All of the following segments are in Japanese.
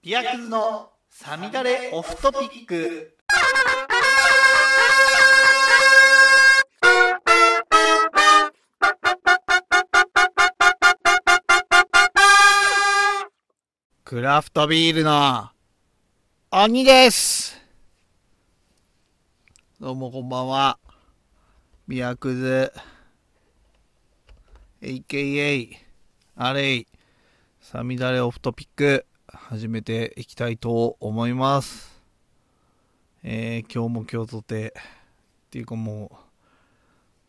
ビアクズのサミダレオフトピック。クラフトビールの鬼です。どうもこんばんは。ビアクズ、AKA、アレイ、サミダレオフトピック、始めていきたいと思います。えー、今日も今日とて、っていうかもう、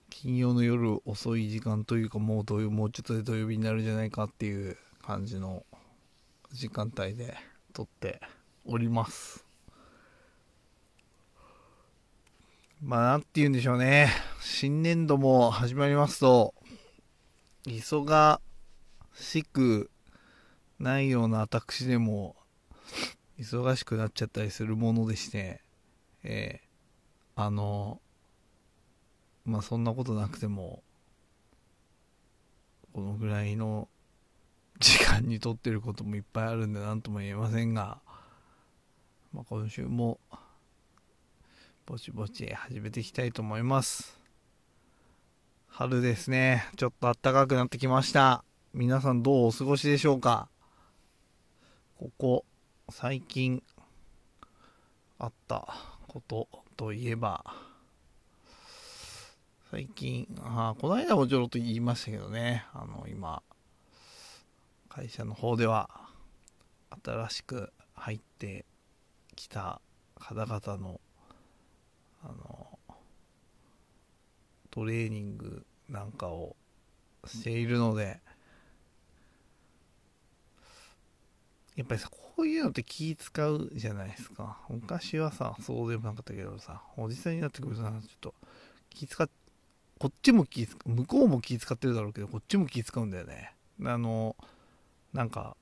金曜の夜遅い時間というかもう土曜、もうちょっとで土曜日になるんじゃないかっていう感じの時間帯で撮っております。まあ、なんて言うんでしょうね。新年度も始まりますと、忙しくないような私でも、忙しくなっちゃったりするものでして、えーあの、まあ、そんなことなくても、このぐらいの時間に撮ってることもいっぱいあるんで何とも言えませんが、まあ、今週もぼちぼち始めていきたいと思います。春ですね。ちょっと暖かくなってきました。皆さんどうお過ごしでしょうか？ここ最近あったことといえば最近あこの間もちょろっと言いましたけどね。あの今会社の方では新しく入ってきた方々のあのトレーニングなんかをしているのでやっぱりさこういうのって気使うじゃないですか。昔はさそうでもなかったけどさおじさんになってくるとさちょっと気使っこっちも気使向こうも気使ってるだろうけどこっちも気使うんだよね。あのなんか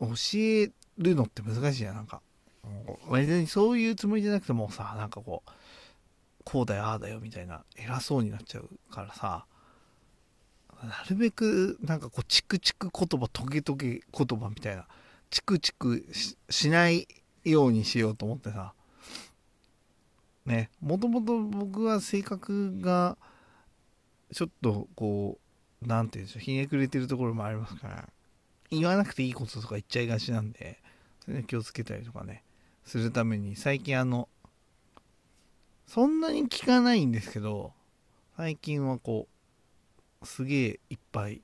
教えるのって難しいじゃん。なんか別にそういうつもりじゃなくてもさなんかこうこうだよああだよみたいな偉そうになっちゃうからさなるべくなんかこうチクチク言葉トゲトゲ言葉みたいなチクチクしないようにしようと思ってさ。ねもともと僕は性格がちょっとこうなんていうんでしょうひねくれてるところもありますから言わなくていいこととか言っちゃいがちなんでそれ気をつけたりとかねするために最近あのそんなに聞かないんですけど最近はこうすげえいっぱい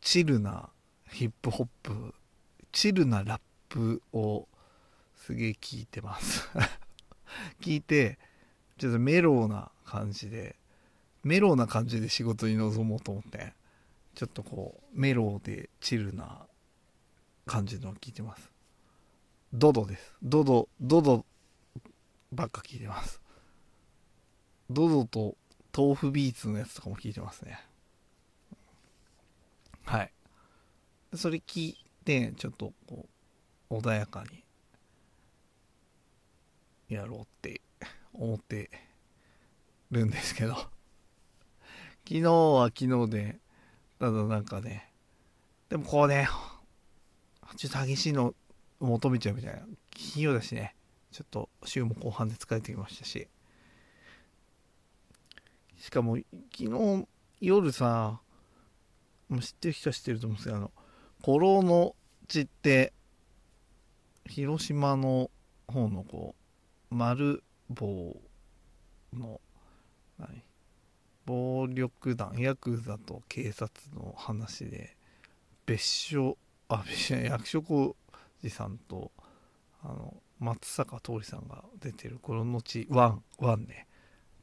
チルなヒップホップチルなラップをすげえ聞いてます。聞いてちょっとメローな感じでメローな感じで仕事に臨もうと思ってちょっとこうメローでチルな感じのを聞いてます。ドドです。ドドドドばっか聞いてます。ドドと豆腐ビーツのやつとかも聞いてますね。はい。それ聞いてちょっとこう穏やかにやろうって思ってるんですけど。昨日は昨日でただなんかねでもこうねちょっと激しいの求めちゃうみたいな金曜だしね。ちょっと週も後半で疲れてきましたし。しかも昨日夜さもう知ってる人は知ってると思うんですけどあの古老の地って広島の方のこう丸棒の何？暴力団ヤクザと警察の話で別所あ別所役所広司さんとあの松坂桃李さんが出てる「この後ワンワンね。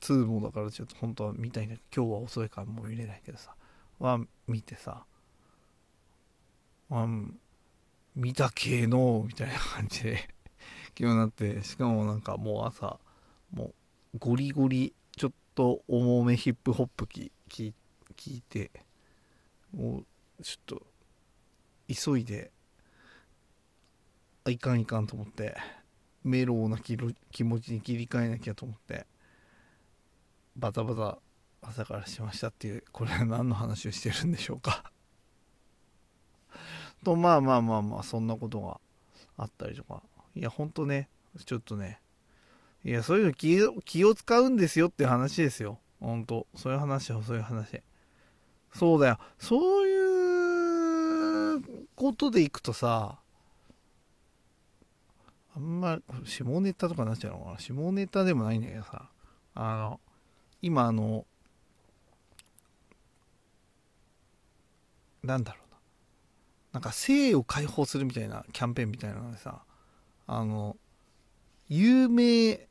2もだからちょっと本当は見たいんだけど今日は遅いからもう見れないけどさワン見てさワン見た系のみたいな感じで昨日なってしかもなんかもう朝もうゴリゴリちょっと重めヒップホップきき聞いてもうちょっと急いであいかんいかんと思ってメローな気持ちに切り替えなきゃと思ってバタバタ朝からしましたっていうこれは何の話をしてるんでしょうか。とまあまあまあまあそんなことがあったりとか。いやほんとねちょっとね。いやそういうの気を気を使うんですよって話ですよ。ほんと。そういう話よそういう話。そうだよ。そういうことでいくとさあんま下ネタとかになっちゃうのかな。下ネタでもないんだけどさ。あの今あのなんだろうな。なんか性を解放するみたいなキャンペーンみたいなのでさあの有名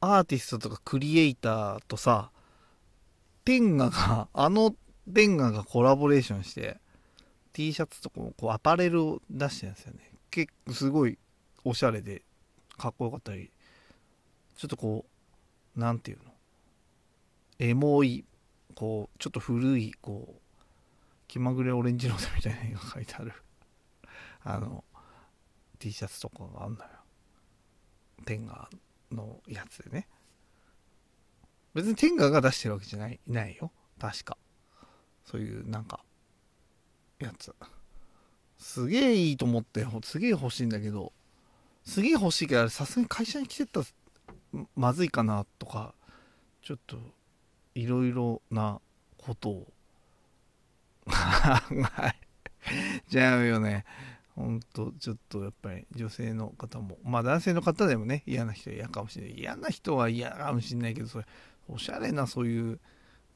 アーティストとかクリエイターとさ天下が あの天下がコラボレーションして T シャツとかもこうアパレルを出してるんですよね。結構すごいおしゃれでかっこよかったりちょっとこうなんていうの？エモいこうちょっと古いこう気まぐれオレンジロードみたいな絵が描いてある。あの T シャツとかがあんのよ。天下のやつでね。別に天下が出してるわけじゃないないよ。確か。そういうなんかやつ。すげえいいと思ってすげえ欲しいんだけどすげえ欲しいけどさすがに会社に来てったらまずいかなとかちょっといろいろなことを。はいじゃあよね。ほんとちょっとやっぱり女性の方も。まあ男性の方でもね嫌な人は嫌かもしれない。嫌な人は嫌かもしれないけどそれおしゃれなそういう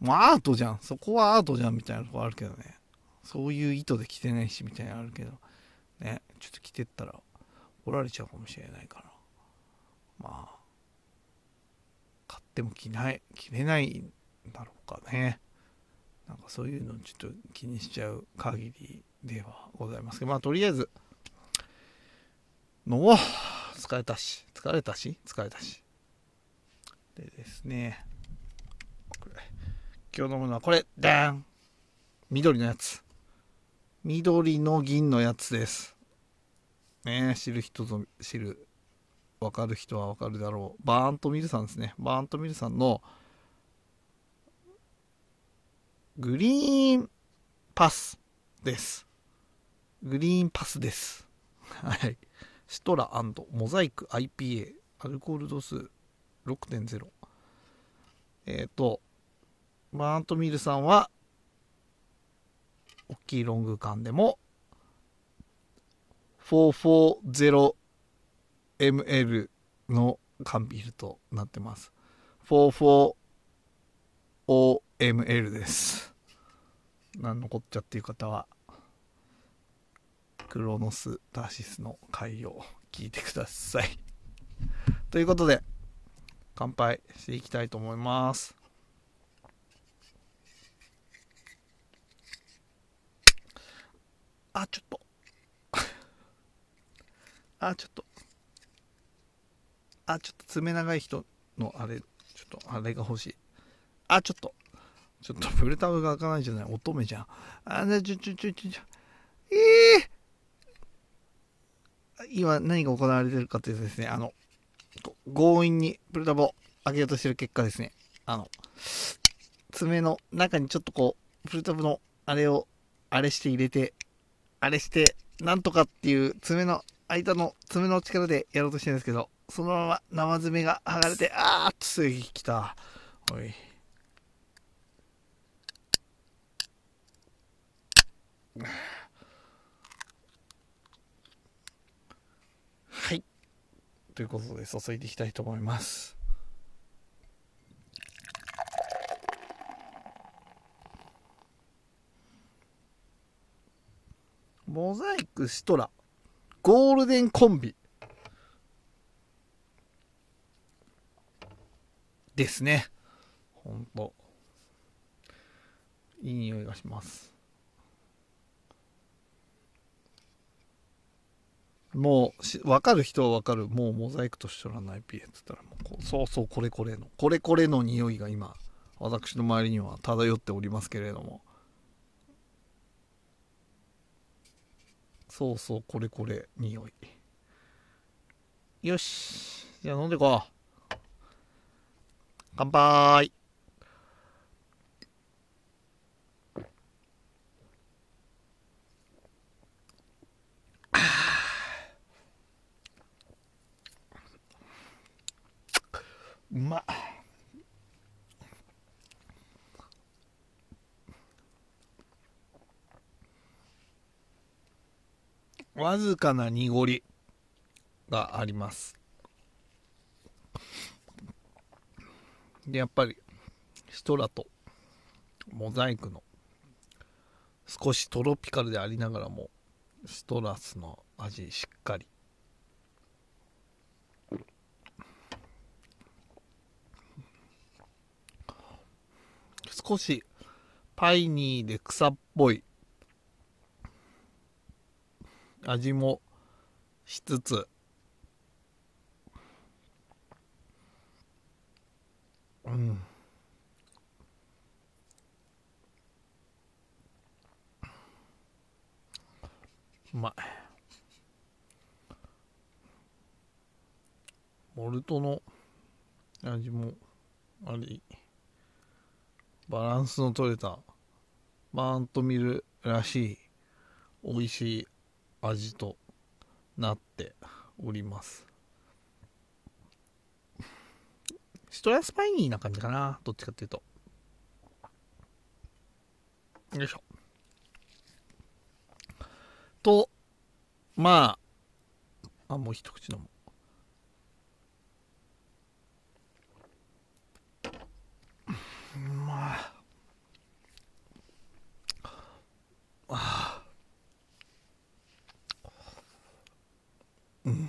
もうアートじゃん。そこはアートじゃんみたいなとこあるけどね。そういう意図で着てないしみたいなのあるけど。ねちょっと着てったら怒られちゃうかもしれないから。まあ買っても着ない着れないだろうかね。なんかそういうのちょっと気にしちゃう限りではございますけど。まあとりあえずのは疲れたし疲れたし？疲れたし。でですね。今日飲むのはこれ。ダーン。緑のやつ。緑の銀のやつです。ね知る人ぞ知る。分かる人は分かるだろう。バーンとミルさんですね。バーンとミルさんのグリーンパスです。グリーンパスです。はい。シトラモザイク IPA アルコール度数6.0えっ、ー、とバーントミルさんは大きいロング缶でも 440ml の缶ビールとなってます440 ML です。何のこっちゃっていう方はクロノスタシスの回を聞いてください。ということで乾杯していきたいと思います。あ ちょっと。あちょっと。あちょっと爪長い人のあれちょっとあれが欲しい。あちょっと。ちょっとプルタブが開かないじゃない乙女じゃんあねちょちょちょちょちょええー、今何が行われてるかというとですねあの強引にプルタブを開けようとしてる結果ですねあの爪の中にちょっとこうプルタブのあれをあれして入れてあれして、なんとかっていう爪の間の爪の力でやろうとしてるんですけど、そのまま生爪が剥がれて、あーっとすぐ来た。おい。はい。ということで注いでいきたいと思います。モザイクシトラ。ゴールデンコンビ。ですね。ほんと。いい匂いがします。もう分かる人は分かるもうモザイクとシトラの IPA って言ったらもうそうそうこれこれのこれこれの匂いが今私の周りには漂っておりますけれどもそうそう、これこれ、匂い。よし。じゃあ飲んでこう。乾杯。うまっわずかな濁りがあります。でやっぱりシトラとモザイクの少しトロピカルでありながらもシトラスの味しっかり少しパイニーで草っぽい。味もしつつ。うん。うまい。モルトの味もあり。バランスの取れたバーンと見るらしい美味しい味となっております。ストラスパイニーな感じかなどっちかっていうと。よいしょ。とまああもう一口飲むまああうん。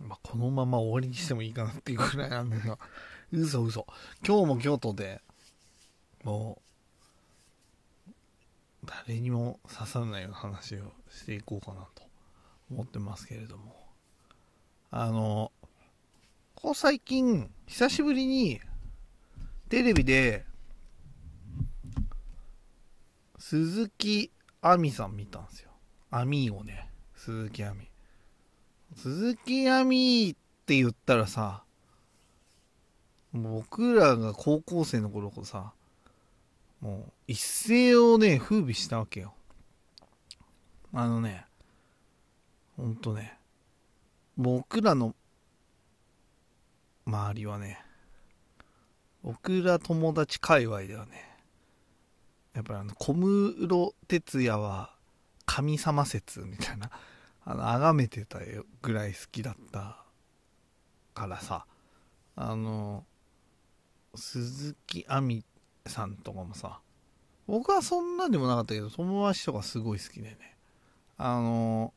まあこのまま終わりにしてもいいかなっていうくらいなんだけど。嘘嘘。今日も京都でもう誰にも刺さらないような話をしていこうかなと思ってますけれども。あのここ最近久しぶりにテレビで鈴木亜美さん見たんですよ。亜美をね。鈴木亜美。鈴木亜美って言ったらさ僕らが高校生の頃こさもう一世をね風靡したわけよ。あのねほんとね僕らの周りはね僕ら友達界隈ではねやっぱりあの小室哲哉は神様説みたいな あの崇めてたぐらい好きだったからさあの鈴木亜美さんとかもさ僕はそんなでもなかったけど友達とかすごい好きでね。あの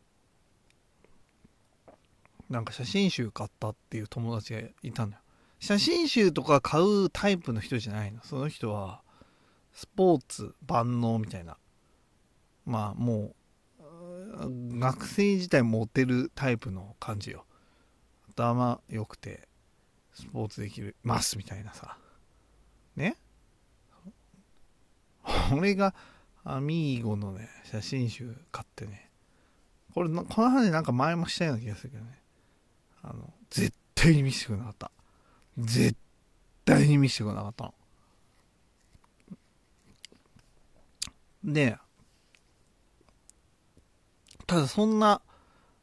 なんか写真集買ったっていう友達がいたのよ。写真集とか買うタイプの人じゃないの。その人はスポーツ万能みたいな。まあもう学生自体モテるタイプの感じよ。頭良くてスポーツできるますみたいなさ。ね？俺がアミーゴのね写真集買ってね。これこの話なんか前もしたような気がするけどね。あの絶対に見せてくれなかった。絶対に見せてくれなかったの。でただそんな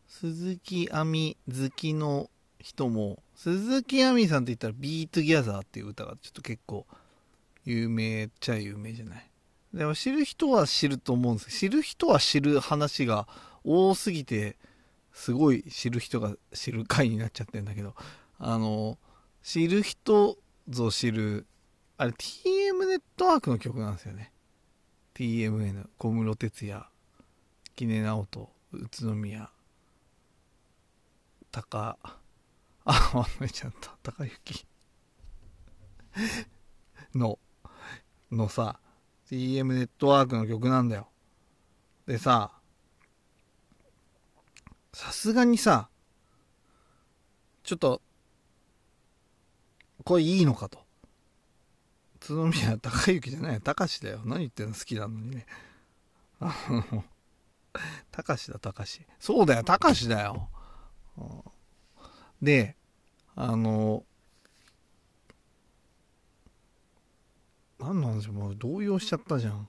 鈴木亜美好きの人も鈴木亜美さんって言ったら「Be Together っていう歌がちょっと結構有名っちゃ有名じゃない。でも知る人は知ると思うんですけど知る人は知る話が多すぎてすごい知る人が知る回になっちゃってるんだけどあの知る人ぞ知るあれ TM ネットワークの曲なんですよね。TMN 小室哲哉木根直人宇都宮高 あ忘れちゃった。高雪 ののさ TM ネットワークの曲なんだよ。でささすがにさちょっとこれいいのかと。宇都宮高雪じゃない。高しだよ。何言ってんの？好きなのにね。あ の高しだ高しそうだよ。高しだよ、であの何なんでしょうもう動揺しちゃったじゃん。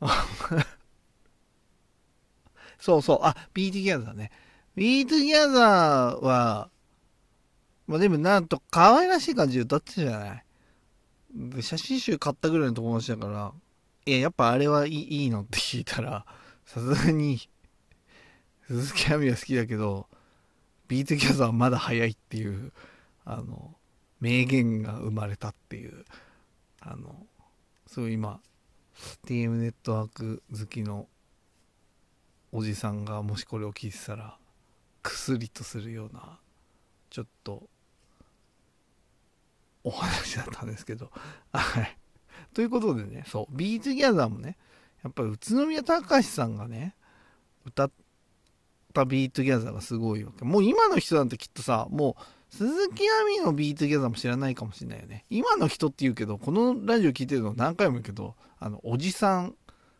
そうそう。あ Be Together だね。 Be Together は、まあでもなんと可愛らしい感じで歌ってたじゃない？写真集買ったぐらいの友達だから、いや、やっぱあれはいいいいのって聞いたら、さすがに、鈴木亜美は好きだけど、 Be Together はまだ早いっていう、あの、名言が生まれたっていう、あの、そう今、TM ネットワーク好きのおじさんがもしこれを聞いてたら、クスリとするような、ちょっと、お話だったんですけど、はい。ということでね、そう、 Be Together もね、やっぱり宇都宮隆さんがね、歌った Be Together がすごいわけ。もう今の人なんてきっとさ、もう鈴木亜美の Be Together も知らないかもしれないよね。今の人って言うけど、このラジオ聞いてるの何回も言うけど、あの、おじさん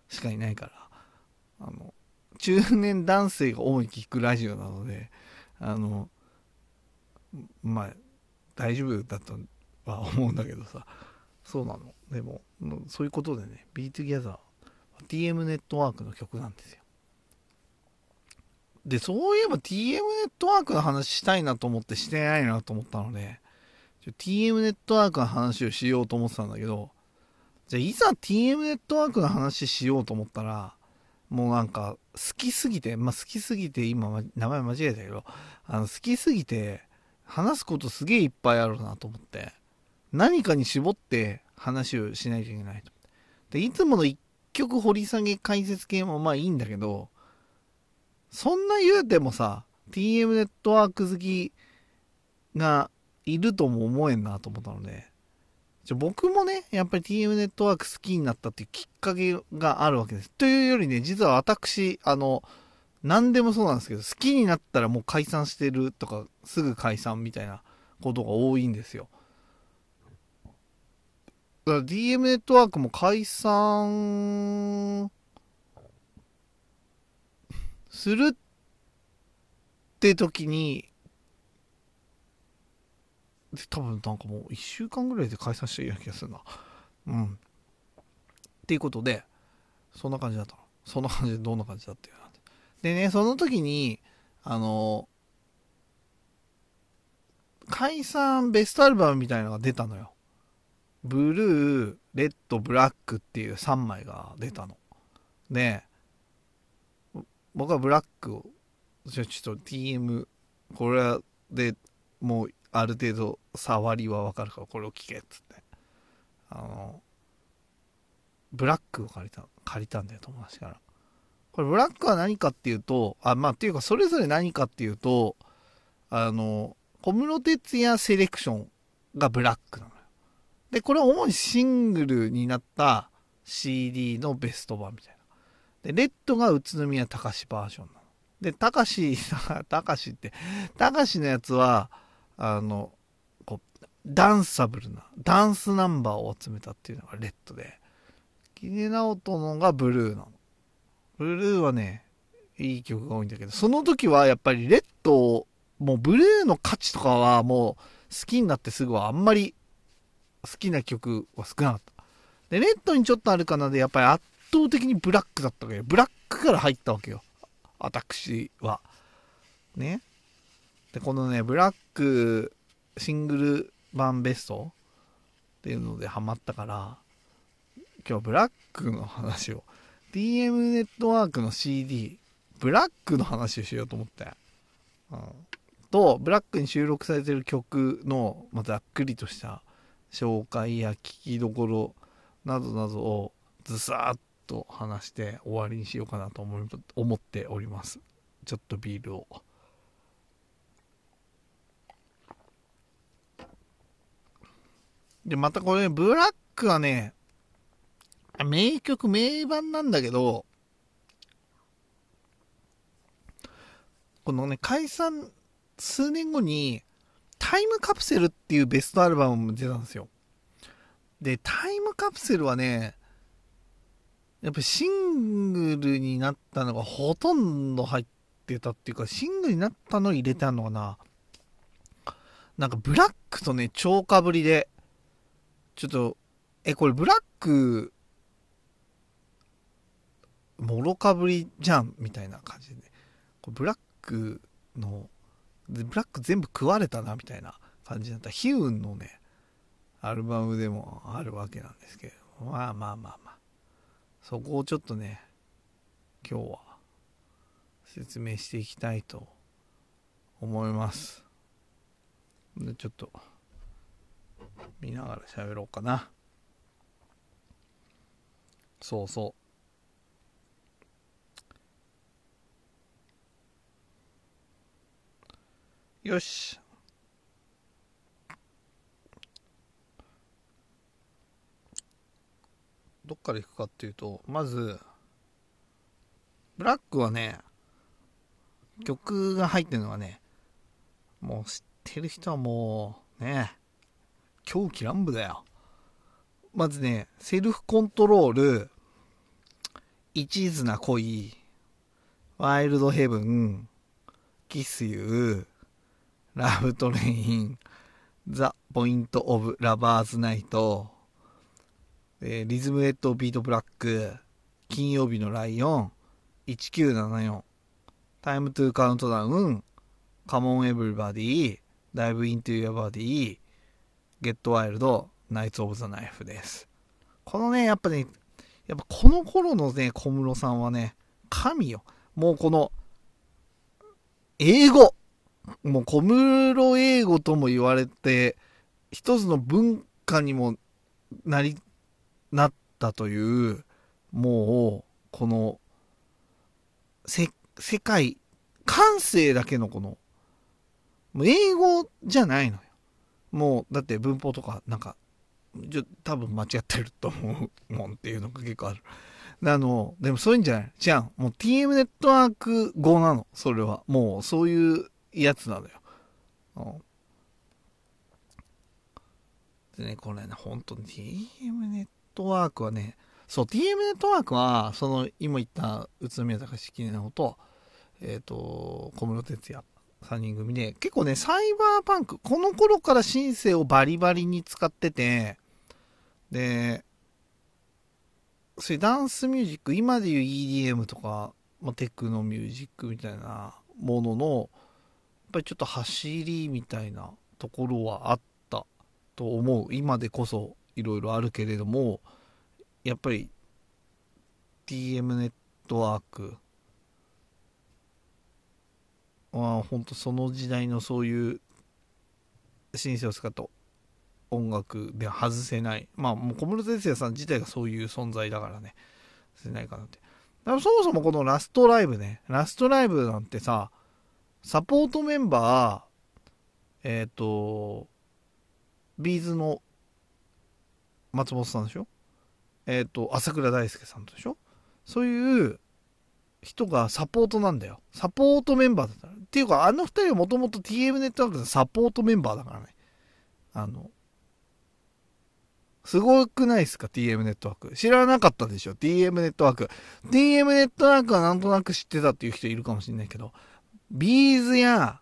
しかいないから、あの、中年男性が主に聞くラジオなので、あの、まあ、大丈夫だとは思うんだけどさ、そうなの。でも、そういうことでね、 Be Together、TM ネットワークの曲なんですよ。で、そういえば TM ネットワークの話したいなと思ってしてないなと思ったので、TM ネットワークの話をしようと思ってたんだけど、じゃあいざ TM ネットワークの話しようと思ったら、もうなんか好きすぎて、まあ好きすぎて今名前間違えたけど、あの好きすぎて話すことすげえいっぱいあるなと思って、何かに絞って話をしないといけないと。で、いつもの一曲掘り下げ解説系もまあいいんだけど、そんな言うてもさ、TM ネットワーク好きがいるとも思えんなと思ったので、じゃ僕もね、やっぱり TM ネットワーク好きになったっていうきっかけがあるわけです。というよりね、実は私、あの、何でもそうなんですけど、好きになったらもう解散してるとか、すぐ解散みたいなことが多いんですよ。だから DM ネットワークも解散するって時に、多分なんかもう1週間ぐらいで解散したような気がするな。うん。っていうことで、そんな感じだったの。そんな感じでどんな感じだったよ。でね、その時に、あの、解散ベストアルバムみたいのが出たのよ。ブルー、レッド、ブラックっていう3枚が出たの。で、僕はブラックを、じゃちょっと TM、これでもうある程度触りはわかるからこれを聞けっつって。あの、ブラックを借りた、借りたんだよ、友達から。これブラックは何かっていうと、あ、まあっていうかそれぞれ何かっていうと、あの、小室哲哉セレクションがブラックなのよ。で、これは主にシングルになった CD のベスト版みたいな。で、レッドが宇都宮隆バージョンなの。で、隆、隆って、隆のやつは、あの、こう、ダンサブルな、ダンスナンバーを集めたっていうのがレッドで、キネナオトのがブルーなの。ブルーはね、いい曲が多いんだけど、その時はやっぱりレッド、もうブルーの価値とかはもう好きになってすぐはあんまり好きな曲は少なかった。で、レッドにちょっとあるかなで、やっぱり圧倒的にブラックだったわけよ。ブラックから入ったわけよ。私は。ね。で、このね、ブラックシングル版ベストっていうのでハマったから、今日ブラックの話を、DM ネットワークの CD、ブラックの話をしようと思って。うん、と、ブラックに収録されてる曲の、まあ、ざっくりとした紹介や聞きどころなどなどをずさっと話して終わりにしようかなと思思っております。ちょっとビールを。でまたこれブラックはね名曲名盤なんだけどこのね解散数年後にタイムカプセルっていうベストアルバムも出たんですよ。で、タイムカプセルはね、やっぱシングルになったのがほとんど入ってたっていうか、シングルになったの入れてあんのかな。なんかブラックとね、超かぶりで、ちょっと、え、これブラック、もろかぶりじゃんみたいな感じで、ね、これブラックのブラック全部食われたなみたいな感じだった。ヒウンのねアルバムでもあるわけなんですけどまあまあまあまあ。そこをちょっとね今日は説明していきたいと思います。でちょっと見ながら喋ろうかな。そうそう。よし。どっから行くかっていうとまずブラックはね曲が入ってるのはねもう知ってる人はもうね狂喜乱舞だよ。まずね Self Control 一途な恋 Wild Heaven Kiss You Love Train The Point of Lovers' Night えー、 Rhythm Red Beat Black、金曜日のライオン、1974、タイムトゥーカウントダウン、カモンエブリバディ、ダイブイントゥーヤバディ、ゲットワイルド、ナイツオブザナイフです。このね、やっぱね、やっぱこの頃のね、小室さんはね、神よ。もうこの、英語。もう小室英語とも言われて、一つの文化にもなりなったというもうこのせ世界感性だけのこのもう英語じゃないのよもうだって文法とかなんかじゃ多分間違ってると思うもんっていうのが結構ある。あのでもそういうんじゃない？じゃんもう TM ネットワーク語なの。それは。もうそういうやつなのよ、うん、でねこれね本当に TM ネットワークはね、そう、TM ネットワークは、その、今言った宇都宮隆式のと、えっ、ー、と、小室哲也3人組で、結構ね、サイバーパンク、この頃からシンセをバリバリに使ってて、で、そういうダンスミュージック、今でいう EDM とか、まあ、テクノミュージックみたいなものの、やっぱりちょっと走りみたいなところはあったと思う。今でこそいろいろあるけれどもやっぱり TM ネットワークは本当その時代のそういうシンセを使った音楽で外せない。まあもう小室哲哉さん自体がそういう存在だからね。外せないかなって。だからそもそもこのラストライブね。ラストライブなんてさサポートメンバーえっ、ー、とビーズの松本さんでしょ？えっ、ー、と、朝倉大輔さんとでしょ？そういう人がサポートなんだよ。サポートメンバーだったら。っていうか、あの二人はもともと TM ネットワークのサポートメンバーだからね。あの、すごくないですか ?TM ネットワーク。知らなかったでしょ ?TM ネットワーク。TM ネットワークはなんとなく知ってたっていう人いるかもしれないけど、 B'z や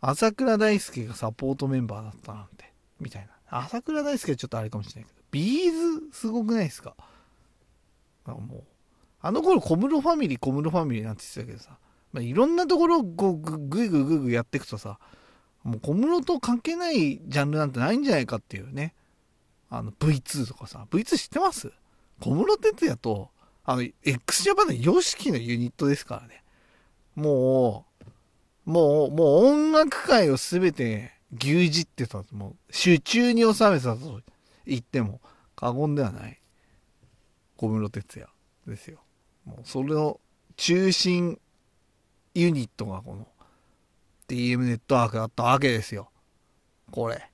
浅倉大介がサポートメンバーだったなんて、みたいな。浅倉大介はちょっとあれかもしれないけど。 B'z すごくないですか？もう、あの頃小室ファミリー、小室ファミリーなんて言ってたけどさ、まあ、いろんなところをこうぐぐいぐいぐいぐいやっていくとさ、もう小室と関係ないジャンルなんてないんじゃないかっていうね。あの V2 とかさ、V2 知ってます？小室哲哉と、あの、x ジャパンの YOSHIKI のユニットですからね。もう、もう、もう音楽界をすべて牛耳ってた、もう、手中に収めたと言っても過言ではない小室哲哉ですよもうそれの中心ユニットがこの DM ネットワークだったわけですよ。これ。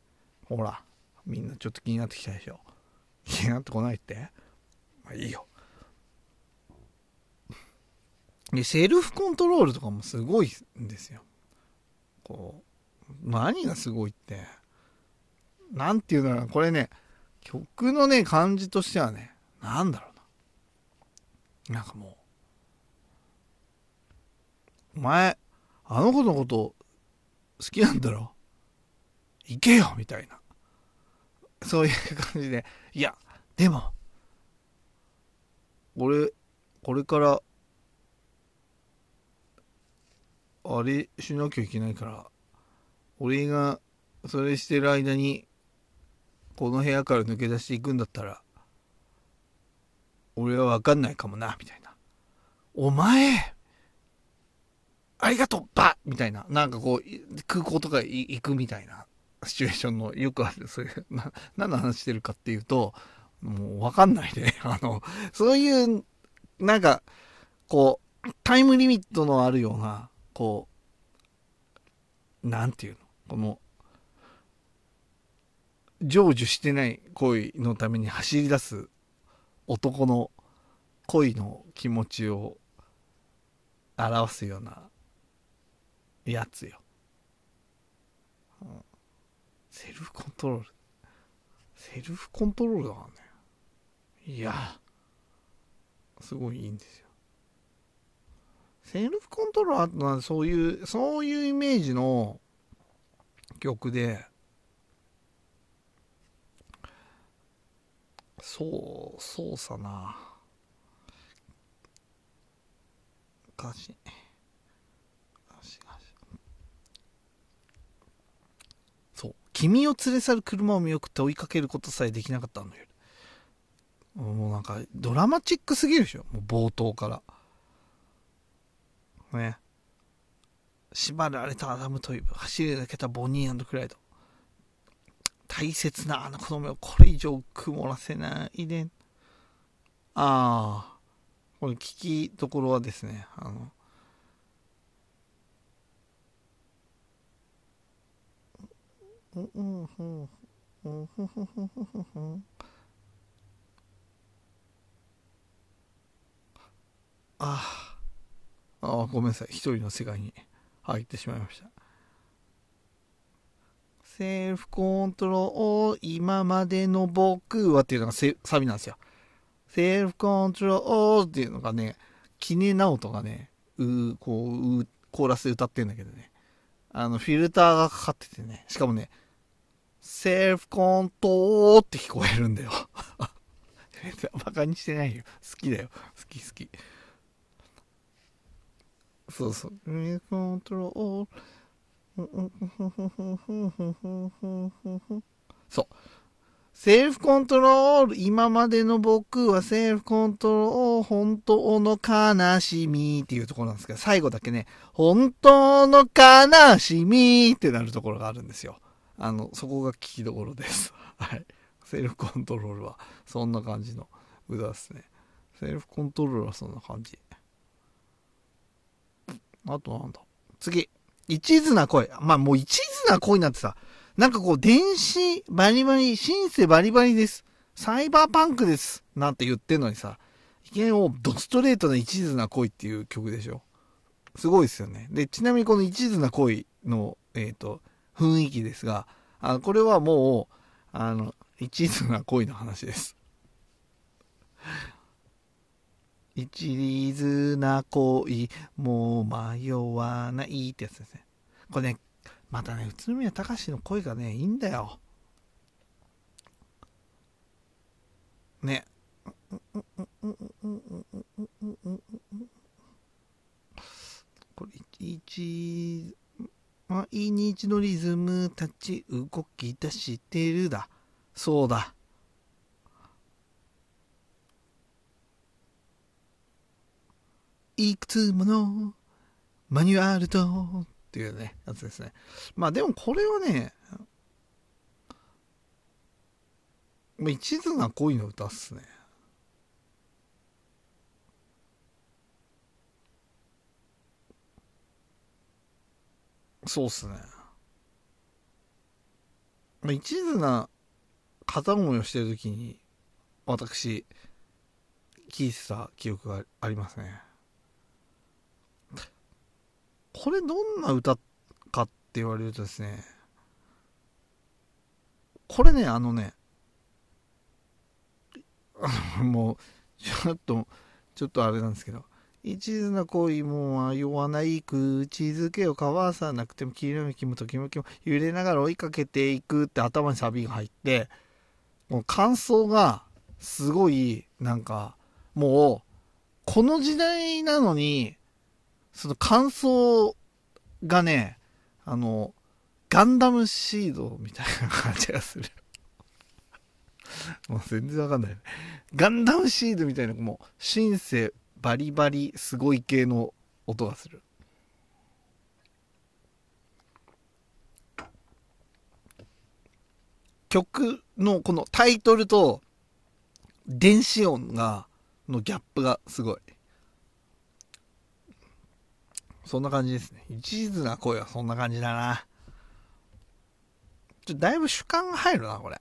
ほら。みんなちょっと気になってきたでしょ。気になってこないって？まあいいよ。でセルフコントロールとかもすごいんですよ。こう何がすごいって。なんていうのかな。これね曲のね、感じとしてはね、なんだろう。な。んかもう、お前、あの子のこと好きなんだろ？行けよみたいな。そういう感じで。いや、でも、俺、これから、あれしなきゃいけないから、俺がそれしてる間に、この部屋から抜け出していくんだったら、俺はわかんないかもな、みたいな。お前ありがとうばみたいな。なんかこう、空港とか行くみたいなシチュエーションのよくある、そういう、な、何の話してるかっていうと、もうわかんないで、あの、そういう、なんか、こう、タイムリミットのあるような、こう、なんていうの？この、成就してない恋のために走り出す男の恋の気持ちを表すようなやつよ。うん Self Control。 Self Control だからね。いや、すごいいいんですよ。 Self Control はそういう、そういうイメージの曲で、そう、そうさな。歌詞。歌詞歌詞そう。君を連れ去る車を見送って追いかけることさえできなかったのよ。もうなんか、ドラマチックすぎるでしょ。もう冒頭から。ね。縛られたアダムとイブ、走り抜けたボニークライド。大切なあの子供をこれ以上曇らせないで。ああ。これ聞きどころはですね、あの、ああ。ああ、ごめんなさい。一人の世界に入ってしまいました。セルフコントロール、今までの僕はっていうのがサビなんですよ。セルフコントロールっていうのがね、キネナオトがね、うこう、うコーラスで歌ってんだけどね。あの、フィルターがかかっててね。しかもね、セルフコントロールって聞こえるんだよ。バカにしてないよ。好きだよ。好き好き。そうそう。セルフコントロール。そう。セルフコントロール、今までの僕はセルフコントロール、本当の悲しみっていうところなんですけど、最後だけね、本当の悲しみってなるところがあるんですよ。あの、そこが聞きどころです。はい。セルフコントロールは、そんな感じの歌ですね。セルフコントロールはそんな感じ。あとなんだ？次。一途な声。まあもう一途な声になってさ、なんかこう電子バリバリ、シンセバリバリです。サイバーパンクです。なんて言ってんのにさ、いきなりもうドストレートな一途な恋っていう曲でしょ。すごいですよね。で、ちなみにこの一途な恋の、えっ、と、雰囲気ですが、あこれはもう、あの、一途な恋の話です。一途な恋、もう迷わないってやつですね。これね、またね、宇都宮隆の声がね、いいんだよ。ね。これ、一、毎日のリズム立ち動き出してるだ。そうだ。いくつものマニュアルとっていうね、やつですね。まあでもこれはね、まあ一途な恋の歌っすね。そうっすね。まあ一途な片思いをしてる時に、私、聞いてた記憶がありますね。これどんな歌かって言われるとですね、これね、あのね、もう、ちょっと、ちょっとあれなんですけど、一途な恋も迷わない口づけを交わさなくても、きらめきもときめきも揺れながら追いかけていくって頭にサビが入って、もう感想がすごい、なんか、もう、この時代なのに、その感想がね、あの、ガンダムシードみたいな感じがする。もう全然わかんない。ガンダムシードみたいな、もう、シンセバリバリすごい系の音がする。曲のこのタイトルと電子音が、のギャップがすごい。そんな感じですね。一途な声はそんな感じだな。ちょ、だいぶ主観が入るな、これ。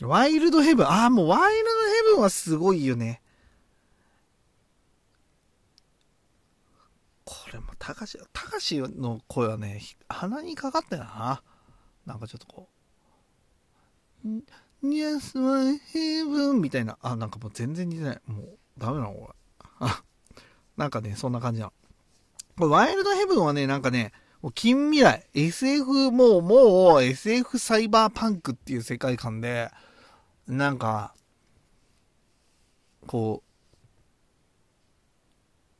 ワイルドヘブン。ああ、もうワイルドヘブンはすごいよね。これも、たかし、たかしの声はね、鼻にかかったよな。なんかちょっとこう。Yes, my heaven みたいな。あ、なんかもう全然似てない。もう、ダメなのこれ。あ、なんかね、そんな感じなの。ワイルドヘブンはね、なんかね、近未来、SF、もう、もう、SF サイバーパンクっていう世界観で、なんか、こ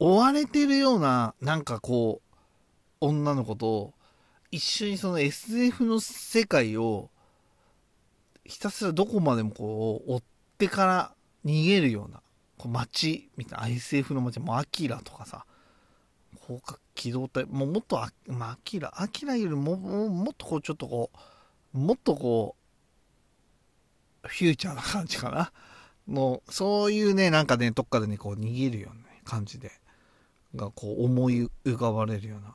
う、追われてるような、なんかこう、女の子と、一緒にその SF の世界を、ひたすらどこまでもこう、追ってから逃げるような、こう街、みたいな、SF の街、もうアキラとかさ、広角機動隊、もうもっとあ、まあ、アキラ、アキラよりも、もっとこう、ちょっとこう、もっとこう、フューチャーな感じかな？もう、そういうね、なんかね、どっかでね、こう、逃げるような、感じで、が、こう、思い浮かばれるような。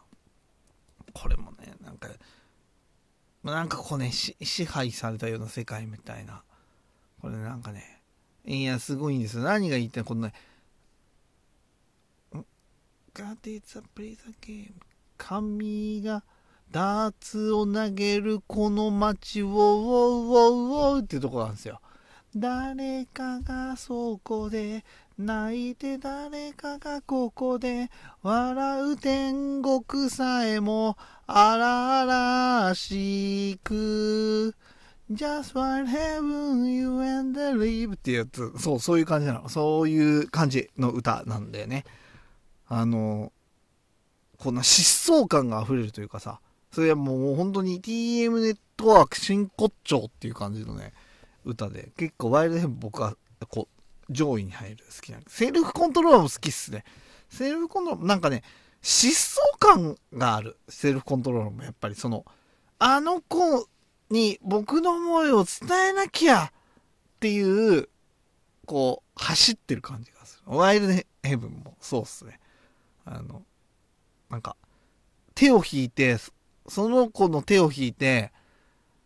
これもね、なんか、なんかこうね、支配されたような世界みたいな。これなんかね、いや、すごいんですよ。何が言いたいこのね、God is a play the game 神がダーツを投げるこの街をウォウウォウウォウっていうとこなんですよ。誰かがそこで泣いて誰かがここで笑う天国さえも荒々しく Just what heaven you and the live ってやつ。そう、そういう感じなの。そういう感じの歌なんだよね。あの、こんな疾走感が溢れるというかさ、それはもう本当に TM ネットワーク真骨頂っていう感じのね、歌で、結構ワイルドヘブン僕はこう、上位に入る好きな。セルフコントローラーも好きっすね。セルフコントローラー、なんかね、疾走感がある。セルフコントローラーもやっぱりその、あの子に僕の思いを伝えなきゃっていう、こう、走ってる感じがする。ワイルドヘブンもそうっすね。あの、なんか、手を引いて、その子の手を引いて、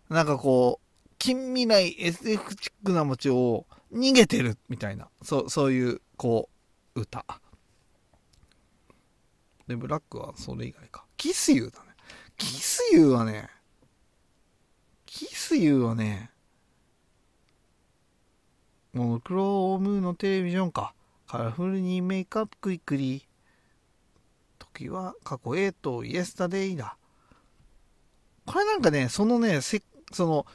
なんかこう、近未来 SF チックな街を逃げてるみたいな、そう、そういう、こう、歌。で、ブラックはそれ以外か。 Kiss You だね。 Kiss You はね、 Kiss You はね、モノクロームのテレビジョンか。カラフルに make up quickly。時は過去 A とイエスタデイだ。これなんかね、そのね、せその、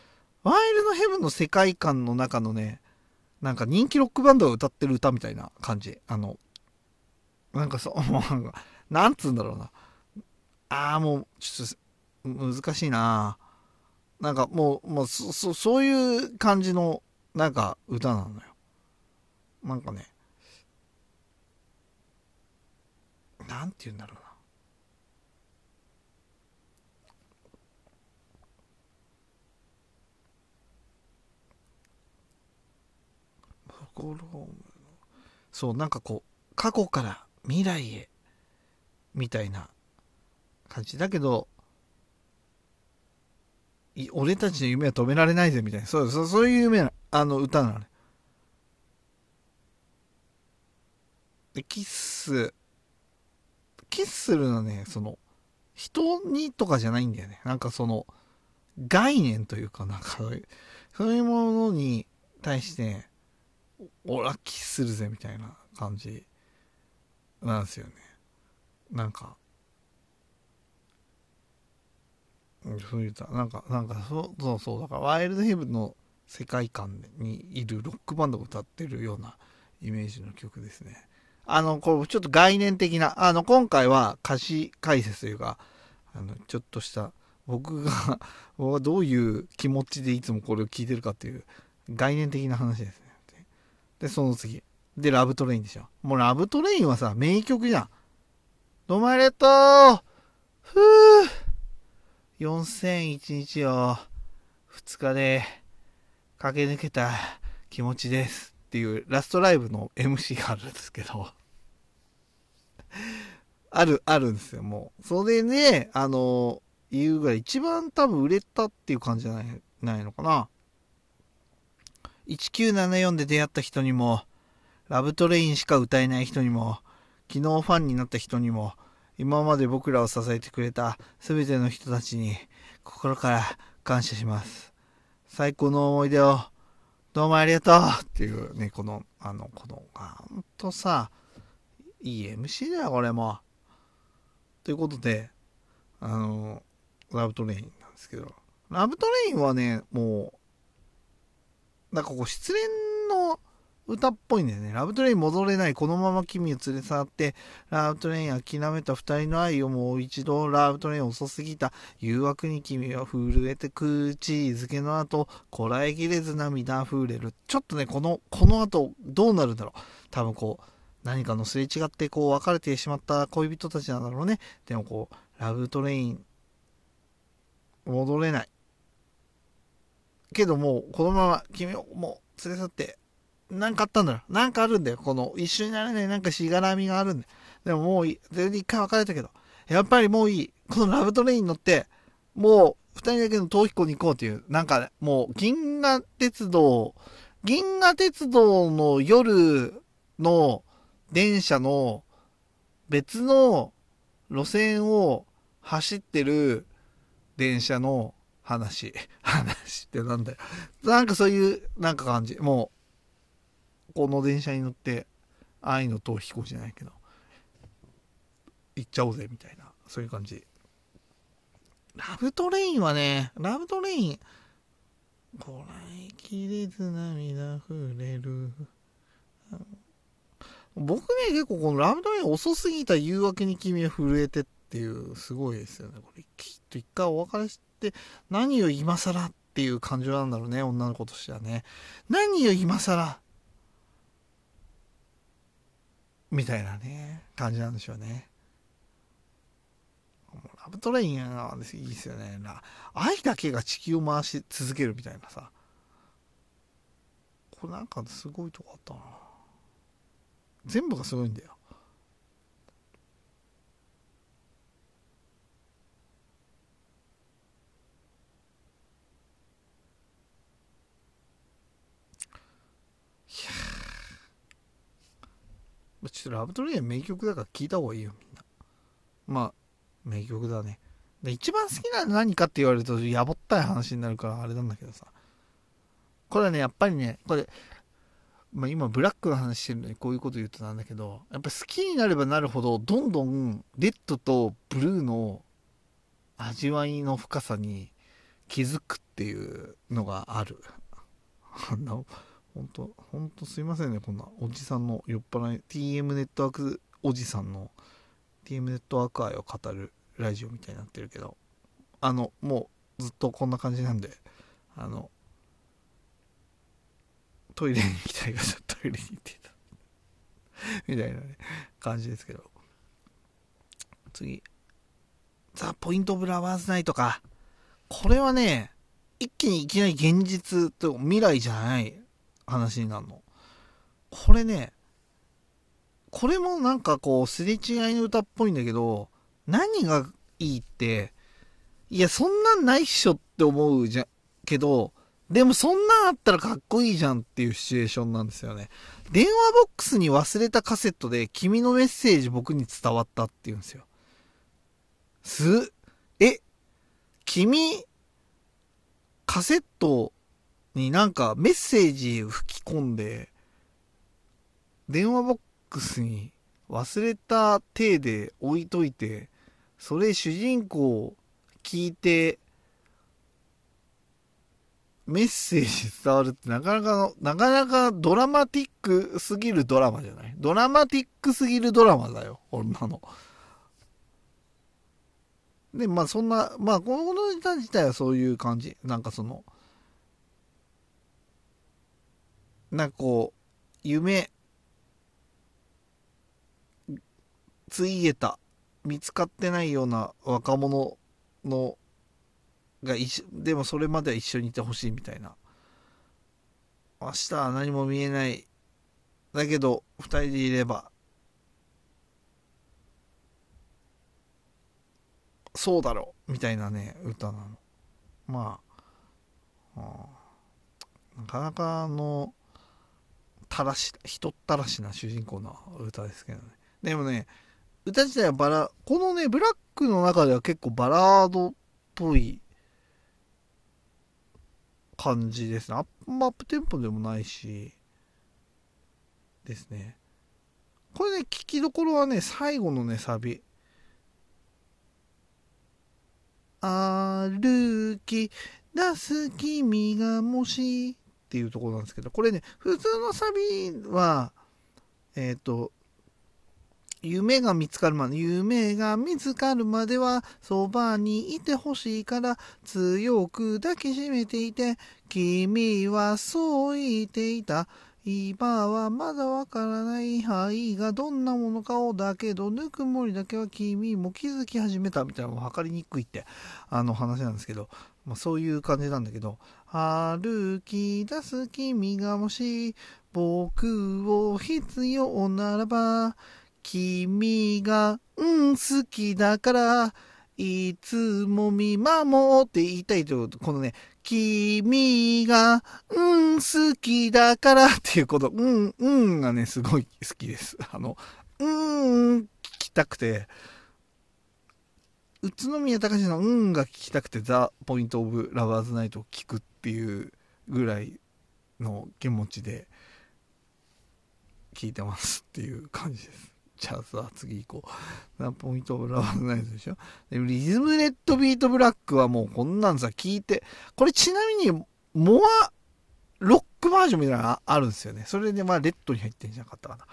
Wild Heaven の世界観の中のね、なんか人気ロックバンドが歌ってる歌みたいな感じ。あの、なんかそう、もうなんつうんだろうな。ああ、もう、ちょっと、難しいななんかもう、もうそ、そ、そういう感じの、なんか歌なのよ。なんかね、なんて言うんだろうな。そう、なんかこう、過去から未来へ、みたいな感じ。だけど、俺たちの夢は止められないぜ、みたいな。そう、そうそういう夢、あの歌なのね。で、キッス、キスするのはね、その、人にとかじゃないんだよね。なんかその、概念というか、なんか、そういうものに対して、俺はキスするぜみたいな感じなんですよね。なんか、そういう歌、なんか、なんかそう、そうそう、だからワイルドヘブンの世界観にいるロックバンドが歌ってるようなイメージの曲ですね。あの、これちょっと概念的な、あの、今回は歌詞解説というか、あの、ちょっとした僕が 僕はどういう気持ちでいつもこれを聞いてるかっていう概念的な話ですね。で、その次。で、ラブトレインでしょ。もうラブトレインはさ、名曲じゃん。どうもありがとうふぅ4001日を2日で駆け抜けた気持ちですっていうラストライブの MC があるんですけど ある、あるんですよ、もう。それで、ね、あの、言うぐらい一番多分売れたっていう感じじゃない、ないのかな。1974で出会った人にも、ラブトレインしか歌えない人にも、昨日ファンになった人にも、今まで僕らを支えてくれた全ての人たちに心から感謝します。最高の思い出をどうもありがとうっていうね、この、あの、この、ほんとさ、いい MC だよ、これも。ということで、あの、 Love Train なんですけど、 Love Train はね、もう、なんかこう失恋の歌っぽいんだよね。 Love Train 戻れない、このまま君を連れ去って、 Love Train 諦めた二人の愛をもう一度、 Love Train 遅すぎた、誘惑に君は震えて口づけの後、こらえきれず涙溢れる。ちょっとね、この、この後、どうなるんだろう。多分こう、何かのすれ違ってこう別れてしまった恋人たちなんだろうね。でもこう、ラブトレイン、戻れない。けどもう、このまま君をもう連れ去って、なんかあったんだよ。なんかあるんだよ。この一緒になれないなんかしがらみがあるんだよ。でももういい。全然一回別れたけど。やっぱりもういい。このラブトレインに乗って、もう二人だけの逃避行に行こうっていう。なんか、ね、もう銀河鉄道、銀河鉄道の夜の電車の別の路線を走ってる電車の話。話ってなんだよ。なんかそういう、なんか感じ。もう、この電車に乗って、愛の逃避行じゃないけど、行っちゃおうぜ、みたいな。そういう感じ。ラブトレインはね、ラブトレイン、こらえきれず涙溢れる。僕ね、結構このラブトレイン遅すぎた誘惑に君は震えてっていう、すごいですよね。これ、きっと一回お別れして、何を今更っていう感情なんだろうね、女の子としてはね。何を今更みたいなね、感じなんでしょうね。ラブトレインはいいですよね。愛だけが地球を回し続けるみたいなさ。これなんかすごいとこあったな。全部がすごいんだよ。ちょっとラブトレイン名曲だから聞いた方がいいよ、みんな。まあ、名曲だね。で一番好きなの何かって言われると、やぼったい話になるからあれなんだけどさ。これはね、やっぱりね、これ、まあ、今ブラックの話してるのにこういうこと言うとなんだけどやっぱ好きになればなるほどどんどんレッドとブルーの味わいの深さに気づくっていうのがある。あの本当本当すいませんねこんなおじさんの酔っ払い TM ネットワークおじさんの TM ネットワーク愛を語るラジオみたいになってるけどあのもうずっとこんな感じなんであのトイレに行きたいからトイレに行ってた。みたいなね感じですけど。次。ザ・ポイント・オブ・ラバーズ・ナイトか。これはね一気にいきなり現実と未来じゃない話になるの。これねこれもなんかこうすれ違いの歌っぽいんだけど何がいいっていやそんなんないっしょって思うじゃけどでもそんなんあったらかっこいいじゃんっていうシチュエーションなんですよね。電話ボックスに忘れたカセットで君のメッセージ僕に伝わったっていうんですよ。す、え、君、カセットになんかメッセージ吹き込んで、電話ボックスに忘れた体で置いといて、それ主人公聞いてメッセージ伝わるってなかなかの、なかなかドラマティックすぎるドラマじゃない？ドラマティックすぎるドラマだよ、こんなの。で、まあそんな、まあこの歌自体はそういう感じ。なんかその、なんかこう、夢、ついえた、見つかってないような若者の、が一、でもそれまでは一緒にいてほしいみたいな。明日は何も見えない。だけど、二人でいれば、そうだろうみたいなね、歌なの。まあ、あなかなかあの、たらし、人たらしな主人公の歌ですけどね。でもね、歌自体はバラ、このね、ブラックの中では結構バラードっぽい感じですね。アップアップテンポでもないし、ですね。これね、聞きどころはね、最後のね、サビ。歩き出す君がもしっていうところなんですけど、これね、普通のサビは、えっ、ー、と、夢が見つかるまで、夢が見つかるまでは、そばにいてほしいから、強く抱きしめていて、君はそう言っていた。今はまだわからない範囲がどんなものかをだけど、ぬくもりだけは君も気づき始めたみたいなのを測りにくいって、あの話なんですけど、まあ、そういう感じなんだけど、歩き出す君がもし僕を必要ならば、君が、うん、好きだから、いつも見守って言いたいと、このね、君が、うん、好きだからっていうこと、うん、うんがね、すごい好きです。あの、うん、聞きたくて、宇都宮隆のうんが聞きたくて、ザ・ポイント・オブ・ラバーズ・ナイトを聞くっていうぐらいの気持ちで聞いてますっていう感じです。じゃあさ、次行こう。ザ・ポイント・ラバーズ・ナイトでしょ？で Rhythm Red Beat Black はもうこんなんさ、聞いて、これちなみに、モア、ロックバージョンみたいなのあるんですよね。それでまあ、レッドに入ってんじゃなかったかな。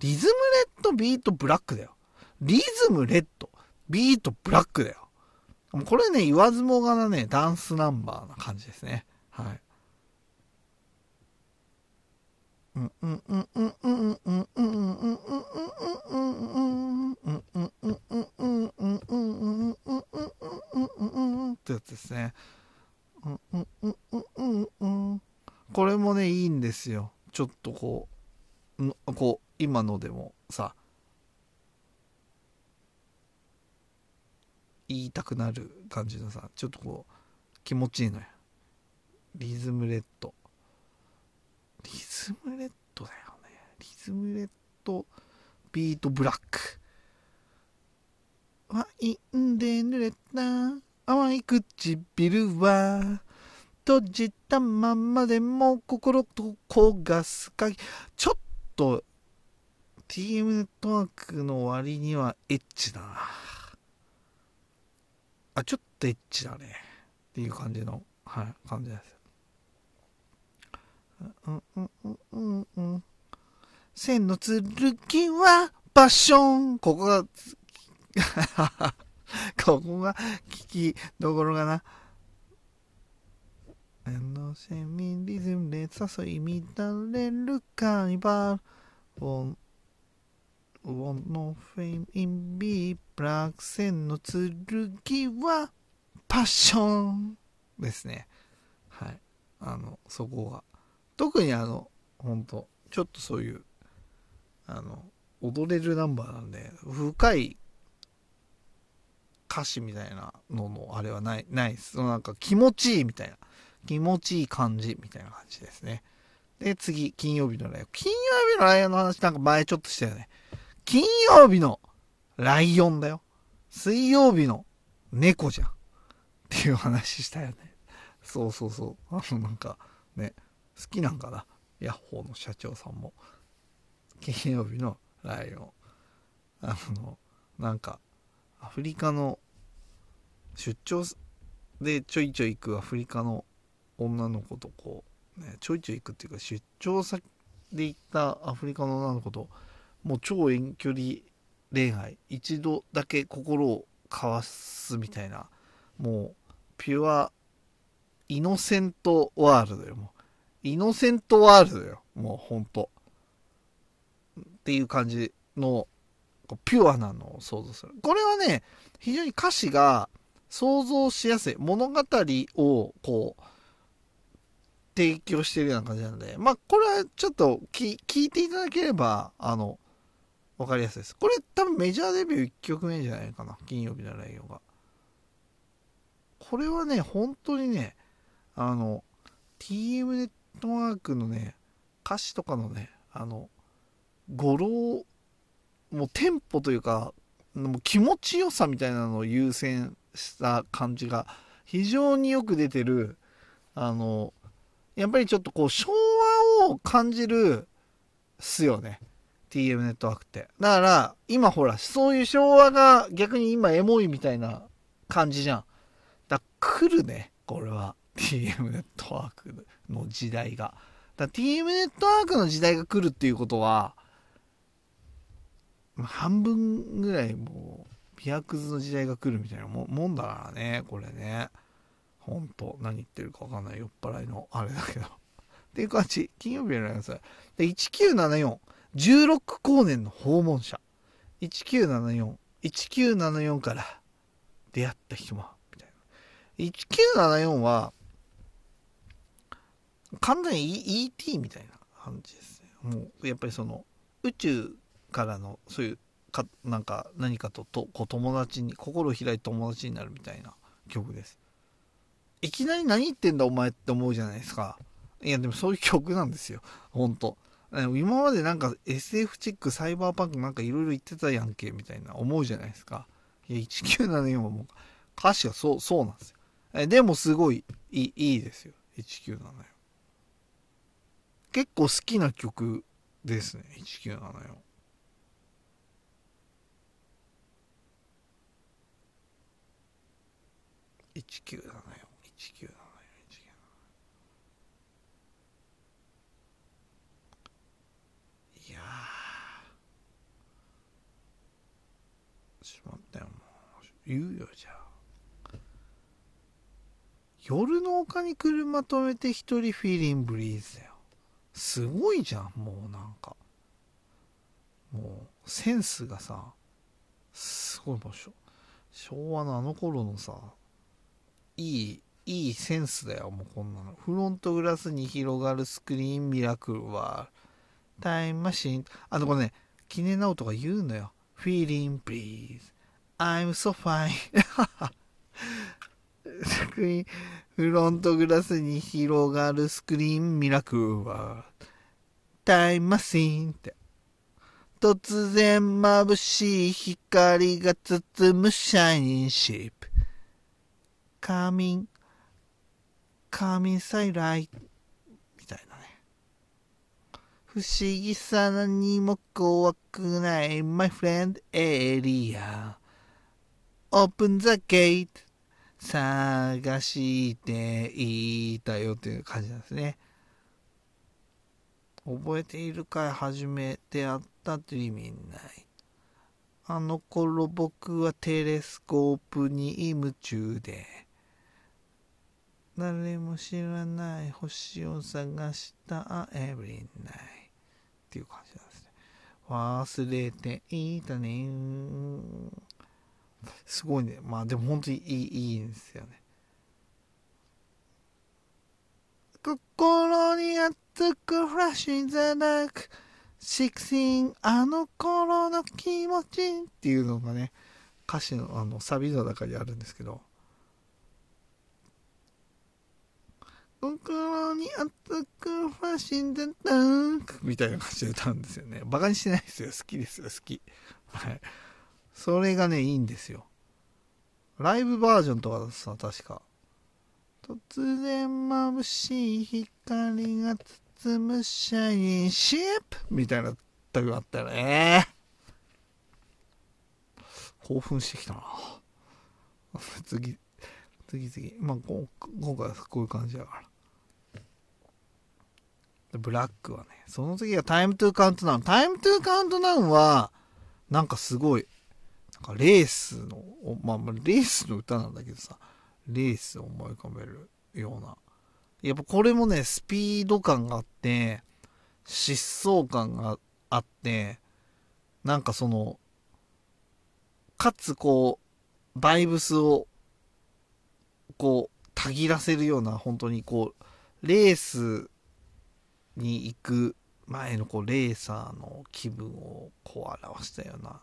Rhythm Red Beat Black だよ。 Rhythm Red。Beat Black だよ。これね、言わずもがなね、ダンスナンバーな感じですね。はい。ってやつですね。これもね、いいんですよ。ちょっとこう、こう、今のでもさ、言いたくなる感じのさちょっとこう気持ちいいのよリズムレッドリズムレッドだよねリズムレッドビートブラックワインで濡れた淡い唇は閉じたままでも心と焦がすかちょっと TM ネットワークの割にはエッチだなあ、ちょっとエッチだね。っていう感じの、はい、感じです。うんうんうんうんうん。千の剣はパッション。ここが、ここが聞きどころがな。あのセミリズムで誘い乱れるカーニバル。One no fame in be black 線の剣はパッションですね。はい。あの、そこが。特にあの、本当ちょっとそういう、あの、踊れるナンバーなんで、深い歌詞みたいなののあれはない、ないです。そのなんか気持ちいいみたいな。気持ちいい感じみたいな感じですね。で、次、金曜日のライオン。金曜日のライオンの話なんか前ちょっとしたよね。金曜日のライオンだよ。水曜日の猫じゃん。っていう話したよね。そうそうそう。あのなんかね、好きなんかな。ヤッホーの社長さんも。金曜日のライオン。あの、なんか、アフリカの出張でちょいちょい行くアフリカの女の子とこう、ね、ちょいちょい行くっていうか出張先で行ったアフリカの女の子ともう超遠距離恋愛一度だけ心を交わすみたいなもうピュアイノセントワールドよもイノセントワールドよもうほんとっていう感じのピュアなのを想像するこれはね非常に歌詞が想像しやすい物語をこう提供してるような感じなのでまあこれはちょっと聞いていただければあの分かりやすいですこれ多分メジャーデビュー1曲目じゃないかな金曜日のライオンがこれはね本当にねあの TM ネットワークのね歌詞とかのねあの語呂もうテンポというかもう気持ちよさみたいなのを優先した感じが非常によく出てるあのやっぱりちょっとこう昭和を感じるっすよね TM ネットワークって。だから今ほらそういう昭和が逆に今エモいみたいな感じじゃん。だ来るねこれは。TM ネットワーク。の時代が。だ TM ネットワークの時代が来るっていうことは半分ぐらいもうピアクズの時代が来るみたいなもんだからねこれね。ほんと何言ってるか分かんない。酔っ払いのあれだけど。っていう感じ。金曜日やりますで1974 16光年の訪問者。1974 1974から出会った人も。みたいな。1974は完全に ET みたいな感じですね。もうやっぱりその宇宙からのそういうかなんか何かととこう友達に心を開いて友達になるみたいな曲です。いきなり何言ってんだお前って思うじゃないですか。いやでもそういう曲なんですよ。ほんと今までなんか SF チックサイバーパンクなんかいろいろ言ってたやんけみたいな思うじゃないですか。いや1974はもう歌詞はそうそうなんですよ。でもすごいいいいいですよ。1974結構好きな曲ですね1974 1974 1974 1974いやしまったよもう。言うよじゃあ。夜の丘に車止めて一人フィーリンブリーズだよすごいじゃんもうなんかもうセンスがさすごい場所昭和のあの頃のさいい、いいセンスだよ、もうこんなの。フロントグラスに広がるスクリーンミラクルは、タイムマシン。あの、これね、キネナオトが言うのよ。Feeling please. I'm so fine. スクリーン、フロントグラスに広がるスクリーンミラクルは、タイムマシーンって。突然眩しい光が包むシャイニンシップ。カーミン、カーミンサイライみたいなね。不思議さ何も怖くない、my friend エリア。open the gate 探していたよっていう感じなんですね。覚えているかい初めて会ったという意味ない。あの頃僕はテレスコープに夢中で誰も知らない星を探したエブリンナイっていう感じなんですね。忘れていたね。すごいね。まあでも本当にいいいいんですよね。心に熱くフラッシュインザダークシクシンあの頃の気持ちっていうのがね歌詞のあのサビの中にあるんですけど心に熱くファッシンでダンみたいな感じで歌うんですよね。バカにしてないですよ。好きですよ、好き。はい。それがね、いいんですよ。ライブバージョンとかさ、確か。突然眩しい光が包むシャインシップみたいな歌があったよね。興奮してきたな。次、次々。まあ、今回はこういう感じだから。ブラックはね、その次がタイムトゥーカウントダウン。タイムトゥーカウントダウンは、なんかすごい、なんかレースの、まあ、レースの歌なんだけどさ、レースを思い浮かべるような。やっぱこれもね、スピード感があって、疾走感があって、なんかその、かつこう、バイブスを、こう、たぎらせるような、本当にこう、レースに行く前のこうレーサーの気分をこう表したような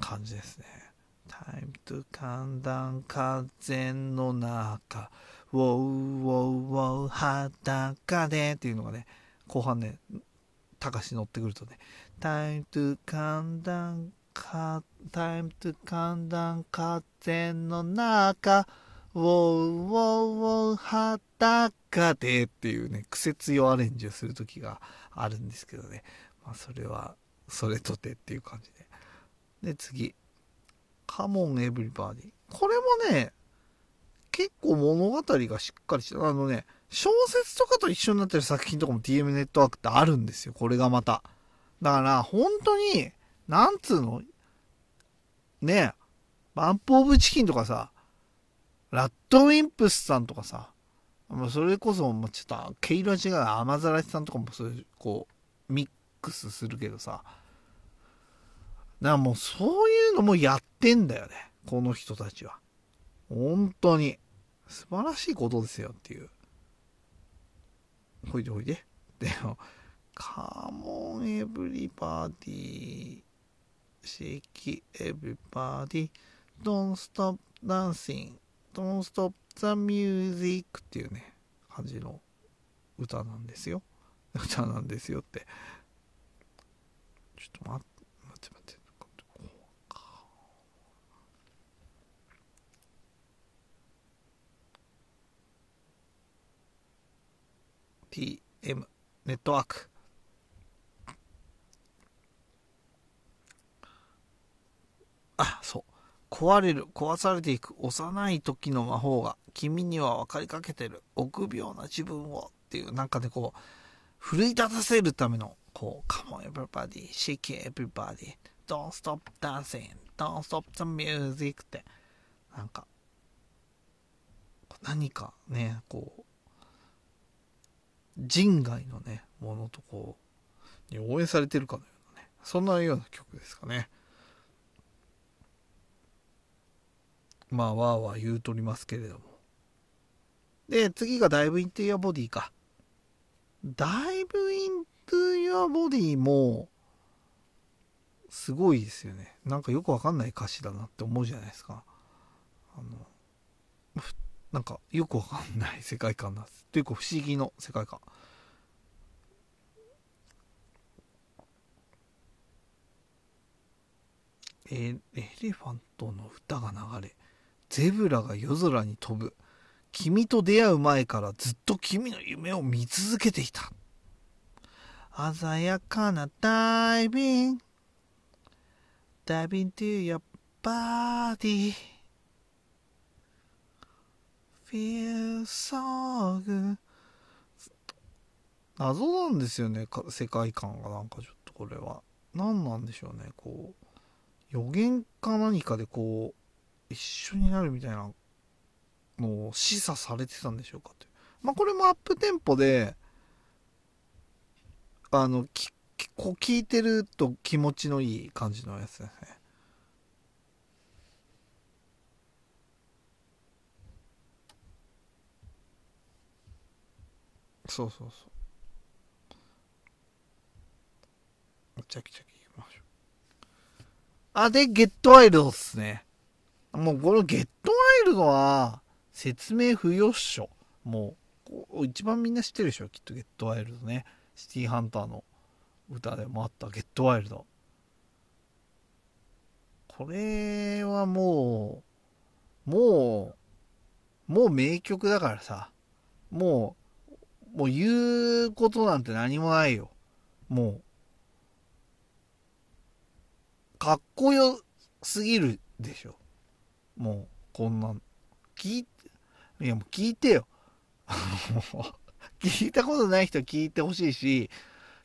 感じですね。Time to calm down 風の中 Wow, wow, wow 裸でっていうのがね後半ね高し乗ってくるとね Time to calm down Time to calm down 風の中ウォーウォーウォー裸でっていうね、癖強アレンジをする時があるんですけどね。まあそれは、それとてっていう感じで。次。カモンエブリバディ。これもね、結構物語がしっかりして、あのね、小説とかと一緒になってる作品とかも TM ネットワークってあるんですよ。これがまた。だから、本当に、なんつうの？ねえバンプオブチキンとかさ、ラッドウィンプスさんとかさ、まあ、それこそ、もうちょっと、毛色違う甘ざらしさんとかもそういう、こう、ミックスするけどさ、だからもうそういうのもやってんだよね。この人たちは。本当に。素晴らしいことですよっていう。ほいでほいで。でも、カモンエブリバディ、Shake it everybody、don't stop dancing。Don't Stop the Music っていうね、感じの歌なんですよ。歌なんですよって。ちょっと待って、待って待って。こうか。TM ネットワーク。あ、そう。壊れる、壊されていく幼い時の魔法が君には分かりかけてる臆病な自分をっていうなんかねこう奮い立たせるためのこう Come on everybody, shake everybody, don't stop dancing, don't stop the music ってなんか何かねこう人外のねものとこうに応援されてるかのようなねそんなような曲ですかね。まあ、わーわー言うとりますけれども。で、次がダイブイントゥ your body か。ダイブイントゥ your body も、すごいですよね。なんかよくわかんない歌詞だなって思うじゃないですか。あの、なんかよくわかんない世界観なんです。というか不思議の世界観。えエレファントの歌が流れゼブラが夜空に飛ぶ。君と出会う前からずっと君の夢を見続けていた。鮮やかなダイビング。ダイビング to your body. Feel so good. 謎なんですよね、世界観がなんかちょっとこれは。何なんでしょうね、こう。予言か何かでこう、一緒になるみたいなのを示唆されてたんでしょうかという。まあこれもアップテンポで、あの、こう聞いてると気持ちのいい感じのやつですね。そうそうそう。チャキチャキいきましょう。あ、で、ゲットワイルドっすね。もうこのゲットワイルドは説明不要っしょ。もう、一番みんな知ってるでしょ、きっとゲットワイルドね。シティハンターの歌でもあったゲットワイルド。これはもう、もう、もう名曲だからさ、もう、もう言うことなんて何もないよ。もう、かっこよすぎるでしょ。もう、こんなん、聞いて、いやもう聞いてよ。聞いたことない人は聞いてほしいし、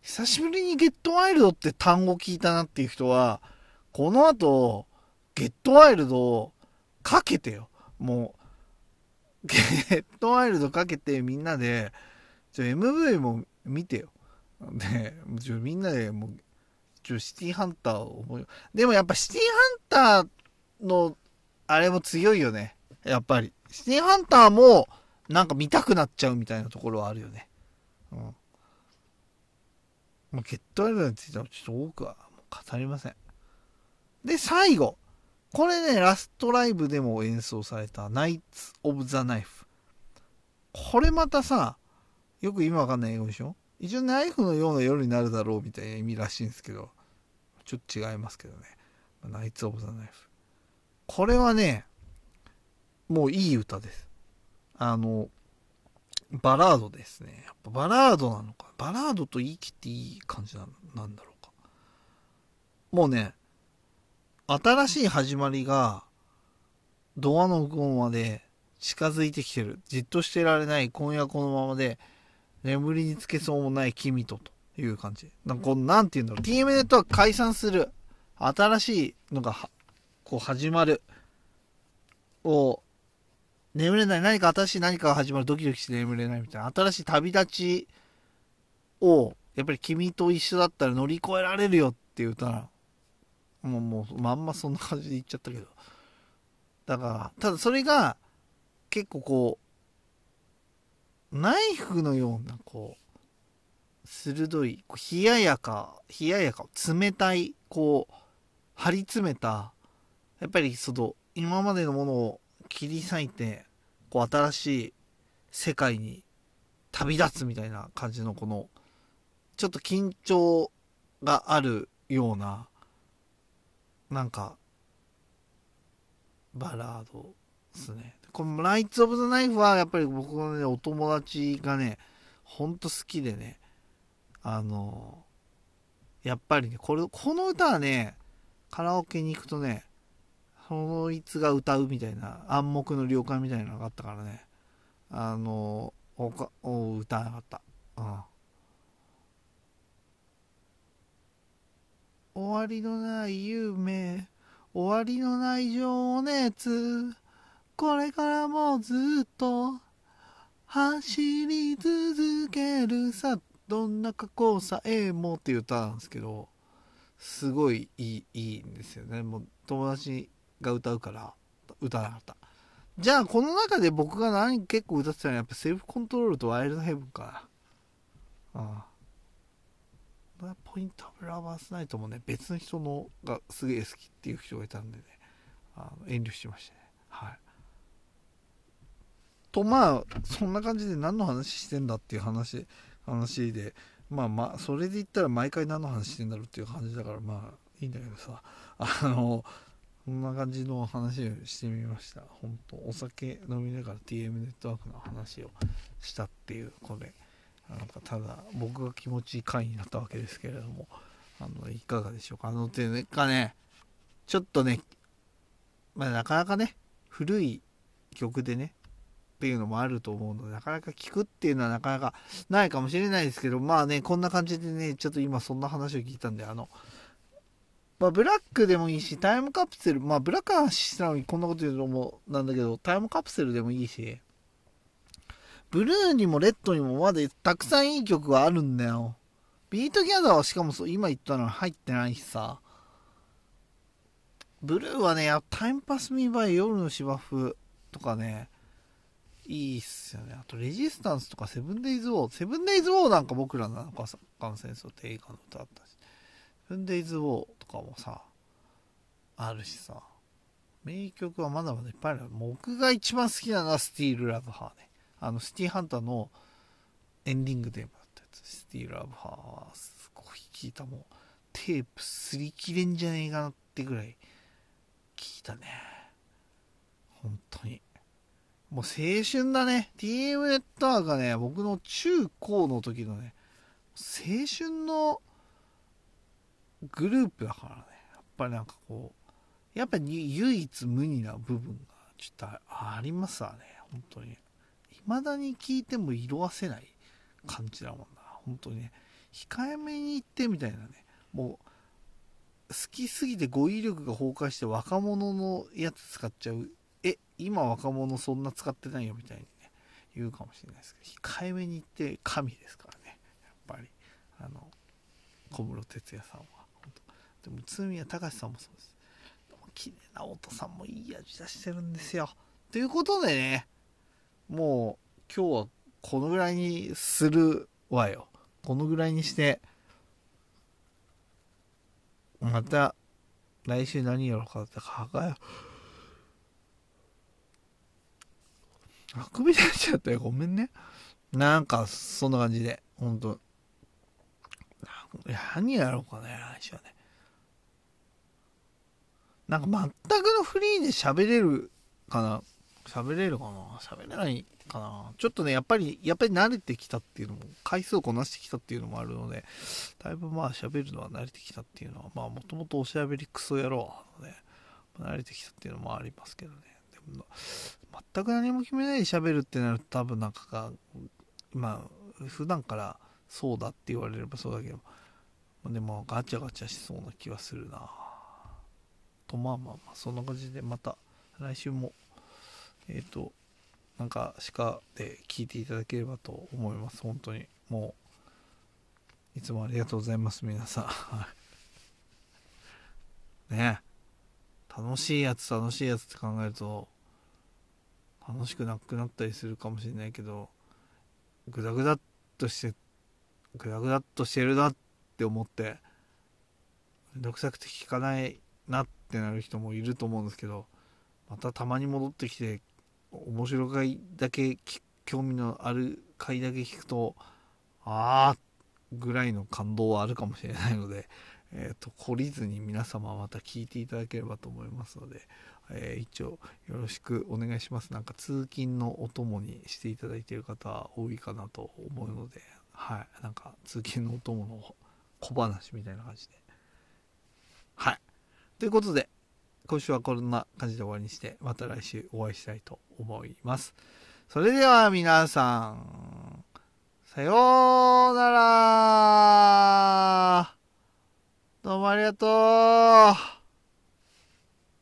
久しぶりにゲットワイルドって単語聞いたなっていう人は、この後、ゲットワイルドをかけてよ。もう、ゲットワイルドかけてみんなで、ちょ MV も見てよ。で、ちょみんなでもう、ちょシティハンターを思う。でもやっぱシティハンターの、あれも強いよね。やっぱり。シティハンターも、なんか見たくなっちゃうみたいなところはあるよね。うん。もうゲットワイルについてはちょっと多くは語りません。で、最後。これね、ラストライブでも演奏された、ナイツ・オブ・ザ・ナイフ。これまたさ、よく今わかんない英語でしょ？一応ナイフのような夜になるだろうみたいな意味らしいんですけど、ちょっと違いますけどね。ナイツ・オブ・ザ・ナイフ。これはね、もういい歌です。あの、バラードですね。やっぱバラードなのか。バラードと言い切っていい感じななんだろうか。もうね、新しい始まりが、ドアの向こうまで近づいてきてる。じっとしてられない。今夜このままで、眠りにつけそうもない君と、という感じ。なんかこう、なんて言うんだろう。TM ネットは解散する。新しいのがこう始まる。を、眠れない。何か新しい何かが始まる。ドキドキして眠れないみたいな。新しい旅立ちを、やっぱり君と一緒だったら乗り越えられるよっていう歌なの。もう、もう、まんまそんな感じで言っちゃったけど。だから、ただそれが、結構こう、ナイフのような、こう、鋭い、こう冷ややか、冷ややか、冷たい、こう、張り詰めた、やっぱりその、今までのものを切り裂いて、こう、新しい世界に旅立つみたいな感じの、この、ちょっと緊張があるような、なんか、バラードですね。このライツ・オブ・ザ・ナイフはやっぱり僕のね、お友達がね、ほんと好きでね、あの、やっぱりね、これ、この歌はね、カラオケに行くとね、そいつが歌うみたいな、暗黙の了解みたいなのがあったからね、あの、おかお歌わなかった。うん。終わりのない夢、終わりのない情熱、これからもずっと走り続けるさ、どんな過去さえもっていう歌なんですけど、すごいいい、いいんですよね。もう友達が歌うから歌わなかった。じゃあこの中で僕が何結構歌ってたのはやっぱセルフコントロールとワイルドヘブンかな。ああ。ポイントオブラバースナイトもね、別の人のがすげえ好きっていう人がいたんでね、あの遠慮してましたね。はい。と、まあ、そんな感じで何の話してんだっていう話、話で、まあまあ、それで言ったら毎回何の話してんだろうっていう感じだから、まあ、いいんだけどさ、あの、こんな感じの話をしてみました。本当お酒飲みながら TM ネットワークの話をしたっていう、これ。なんかただ僕が気持ちいい回になったわけですけれどもあのいかがでしょうか？あのていうかねちょっとねまあなかなかね古い曲でねっていうのもあると思うのでなかなか聞くっていうのはなかなかないかもしれないですけどまあねこんな感じでねちょっと今そんな話を聞いたんであのまあ、ブラックでもいいし、タイムカプセル、まあ、ブラック話したのにこんなこと言うのもなんだけど、タイムカプセルでもいいし、ブルーにもレッドにもまだたくさんいい曲があるんだよ。 Be Together はしかもそう今言ったのは入ってないしさ。ブルーはね、 Time Passed Me By 夜の芝生とかね、いいっすよね。あと、レジスタンスとか Seven Days War。Seven Days War なんか僕らの七日間戦争って映画の歌だったし。 Seven Days War とかもさ、あるしさ。名曲はまだまだいっぱいある。僕が一番好きなのはスティール・ラブ・ハーね。あの、シティハンターのエンディングテーマだったやつ、スティール・アブ・ハーは、すごい聞いた、もう、テープ擦り切れんじゃねえかなってぐらい、聞いたね。本当に。もう青春だね。TM ネットワークがね、僕の中高の時のね、青春のグループだからね。やっぱりなんかこう、やっぱり唯一無二な部分がちょっとありますわね。本当に。未だに聞いても色あせない感じだもんな本当にね控えめに言ってみたいなねもう好きすぎて語彙力が崩壊して若者のやつ使っちゃうえ今若者そんな使ってないよみたいにね言うかもしれないですけど控えめに言って神ですからね。やっぱり。あの小室哲哉さんは本当。でも宇都宮隆さんもそうです。でも綺麗な音さんもいい味出してるんですよ。ということでねもう今日はこのぐらいにするわよ。このぐらいにしてまた来週何やろうかって考えよあくび出しちゃったよ。ごめんね。なんかそんな感じで。ほんと何やろうかね来週はね。なんか全くのフリーで喋れるかな。喋れるかな。喋れないかな。ちょっとね、やっぱり、やっぱり慣れてきたっていうのも、回数をこなしてきたっていうのもあるので、だいぶまあ喋るのは慣れてきたっていうのは、まあもともとおしゃべりクソ野郎なので、慣れてきたっていうのもありますけどね。でも、全く何も決めないで喋るってなると多分なんかが、まあ、普段からそうだって言われればそうだけど、でもガチャガチャしそうな気はするな。と、まあまあまあ、そんな感じでまた来週も、えっ、ー、と、なんか鹿で聞いていただければと思います。本当に。もういつもありがとうございます皆さん。ね。楽しいやつ楽しいやつって考えると楽しくなくなったりするかもしれないけどグダグダっとしてグダグダっとしてるなって思ってめんどくさくて聞かないなってなる人もいると思うんですけどまたたまに戻ってきて面白回だけ興味のある回だけ聞くとああぐらいの感動はあるかもしれないので、えーと、懲りずに皆様また聞いていただければと思いますので、えー、一応よろしくお願いします。なんか通勤のお供にしていただいている方多いかなと思うので、はい。なんか通勤のお供の小話みたいな感じで。はい。ということで今週はこんな感じで終わりにして、また来週お会いしたいと思います。それでは皆さん、さようなら。どうもありがとう。